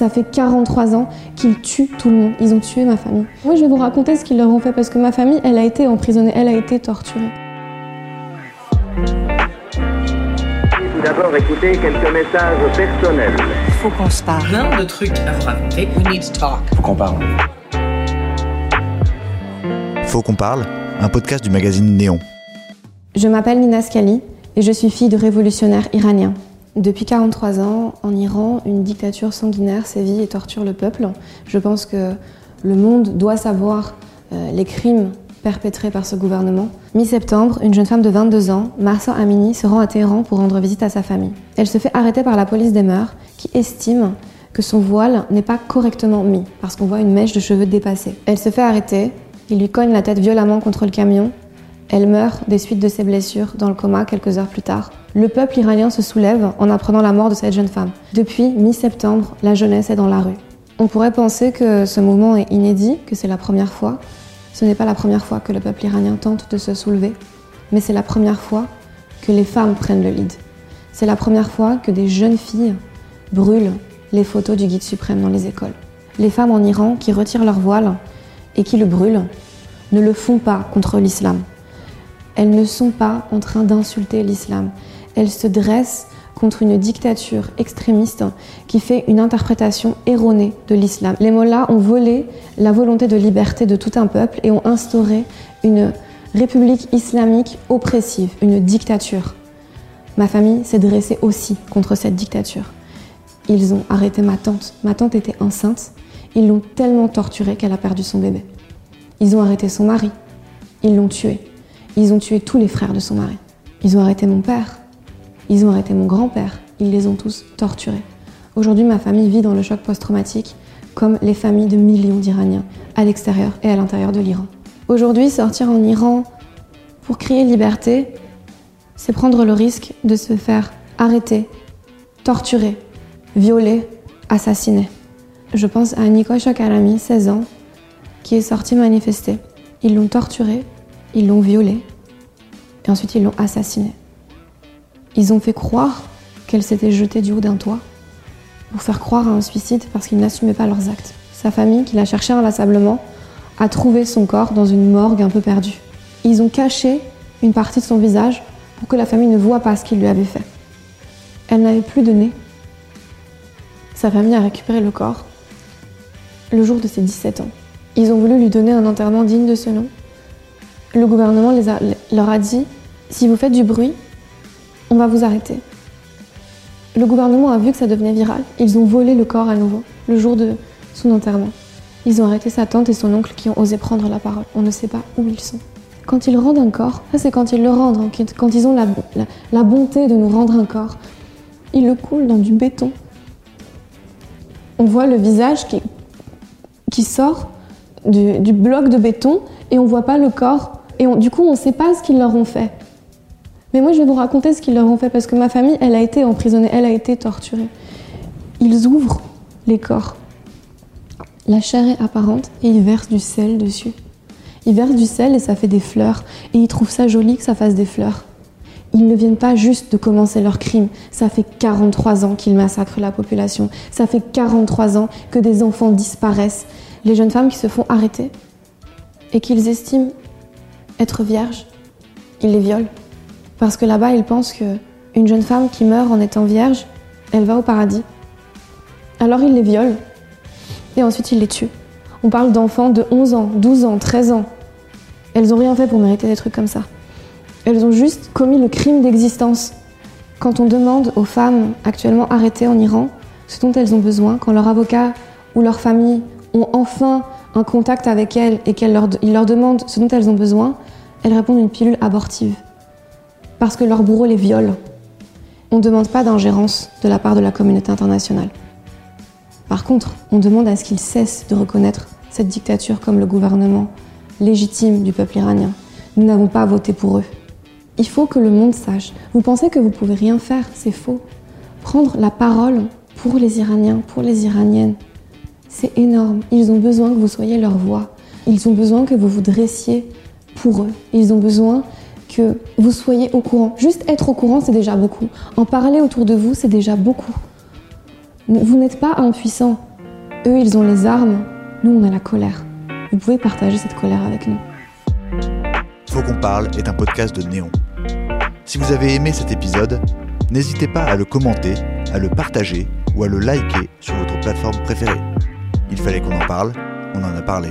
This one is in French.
Ça fait 43 ans qu'ils tuent tout le monde. Ils ont tué ma famille. Moi, je vais vous raconter ce qu'ils leur ont fait parce que ma famille, elle a été emprisonnée, elle a été torturée. Tout d'abord, écoutez quelques messages personnels. Faut qu'on se parle. plein de trucs à vous raconter. We need to talk. Faut qu'on parle. Faut qu'on parle, un podcast du magazine Néon. Je m'appelle Nina Scali et je suis fille de révolutionnaires iraniens. Depuis 43 ans, en Iran, une dictature sanguinaire sévit et torture le peuple. Je pense que le monde doit savoir euh, les crimes perpétrés par ce gouvernement. Mi-septembre, une jeune femme de 22 ans, Marsa Amini, se rend à Téhéran pour rendre visite à sa famille. Elle se fait arrêter par la police des mœurs qui estime que son voile n'est pas correctement mis parce qu'on voit une mèche de cheveux dépassée. Elle se fait arrêter, il lui cogne la tête violemment contre le camion. Elle meurt des suites de ses blessures dans le coma quelques heures plus tard. Le peuple iranien se soulève en apprenant la mort de cette jeune femme. Depuis mi-septembre, la jeunesse est dans la rue. On pourrait penser que ce mouvement est inédit, que c'est la première fois. Ce n'est pas la première fois que le peuple iranien tente de se soulever, mais c'est la première fois que les femmes prennent le lead. C'est la première fois que des jeunes filles brûlent les photos du guide suprême dans les écoles. Les femmes en Iran qui retirent leur voile et qui le brûlent ne le font pas contre l'islam. Elles ne sont pas en train d'insulter l'islam. Elles se dressent contre une dictature extrémiste qui fait une interprétation erronée de l'islam. Les mollahs ont volé la volonté de liberté de tout un peuple et ont instauré une république islamique oppressive, une dictature. Ma famille s'est dressée aussi contre cette dictature. Ils ont arrêté ma tante. Ma tante était enceinte. Ils l'ont tellement torturée qu'elle a perdu son bébé. Ils ont arrêté son mari. Ils l'ont tué. Ils ont tué tous les frères de son mari. Ils ont arrêté mon père. Ils ont arrêté mon grand-père. Ils les ont tous torturés. Aujourd'hui, ma famille vit dans le choc post-traumatique comme les familles de millions d'Iraniens à l'extérieur et à l'intérieur de l'Iran. Aujourd'hui, sortir en Iran pour crier liberté, c'est prendre le risque de se faire arrêter, torturer, violer, assassiner. Je pense à Nico Shokarami, 16 ans, qui est sorti manifester. Ils l'ont torturé, ils l'ont violé, et ensuite ils l'ont assassiné. Ils ont fait croire qu'elle s'était jetée du haut d'un toit pour faire croire à un suicide parce qu'ils n'assumaient pas leurs actes. Sa famille, qui l'a cherché inlassablement, a trouvé son corps dans une morgue un peu perdue. Ils ont caché une partie de son visage pour que la famille ne voit pas ce qu'il lui avait fait. Elle n'avait plus de nez. Sa famille a récupéré le corps le jour de ses 17 ans. Ils ont voulu lui donner un enterrement digne de ce nom. Le gouvernement leur a dit si vous faites du bruit, on va vous arrêter. Le gouvernement a vu que ça devenait viral. Ils ont volé le corps à nouveau, le jour de son enterrement. Ils ont arrêté sa tante et son oncle qui ont osé prendre la parole. On ne sait pas où ils sont. Quand ils rendent un corps, ça c'est quand ils le rendent, hein, quand- ils ont la, la- bonté de nous rendre un corps, ils le coulent dans du béton. On voit le visage qui, qui sort du, bloc de béton et on voit pas le corps. Et du coup, on ne sait pas ce qu'ils leur ont fait. Mais moi, je vais vous raconter ce qu'ils leur ont fait parce que ma famille, elle a été emprisonnée, elle a été torturée. Ils ouvrent les corps. La chair est apparente et ils versent du sel dessus. Ils versent du sel et ça fait des fleurs. Et ils trouvent ça joli que ça fasse des fleurs. Ils ne viennent pas juste de commencer leur crime. Ça fait 43 ans qu'ils massacrent la population. Ça fait 43 ans que des enfants disparaissent. Les jeunes femmes qui se font arrêter et qu'ils estiment être vierges, ils les violent. Parce que là-bas, ils pensent que une jeune femme qui meurt en étant vierge, elle va au paradis. Alors ils les violent et ensuite ils les tuent. On parle d'enfants de 11 ans, 12 ans, 13 ans. Elles ont rien fait pour mériter des trucs comme ça. Elles ont juste commis le crime d'existence. Quand on demande aux femmes actuellement arrêtées en Iran ce dont elles ont besoin, quand leur avocat ou leur famille ont enfin un contact avec elles et qu'ils leur, ils leur demandent ce dont elles ont besoin, elles répondent une pilule abortive. Parce que leur bourreau les viole. On ne demande pas d'ingérence de la part de la communauté internationale. Par contre, on demande à ce qu'ils cessent de reconnaître cette dictature comme le gouvernement légitime du peuple iranien. Nous n'avons pas voté pour eux. Il faut que le monde sache. Vous pensez que vous pouvez rien faire, c'est faux. Prendre la parole pour les Iraniens, pour les Iraniennes, c'est énorme. Ils ont besoin que vous soyez leur voix. Ils ont besoin que vous vous dressiez pour eux. Ils ont besoin que vous soyez au courant. Juste être au courant, c'est déjà beaucoup. En parler autour de vous, c'est déjà beaucoup. Vous n'êtes pas impuissant. Eux, ils ont les armes, nous, on a la colère. Vous pouvez partager cette colère avec nous. Faut qu'on parle est un podcast de Néon. Si vous avez aimé cet épisode, n'hésitez pas à le commenter, à le partager ou à le liker sur votre plateforme préférée. Il fallait qu'on en parle, on en a parlé.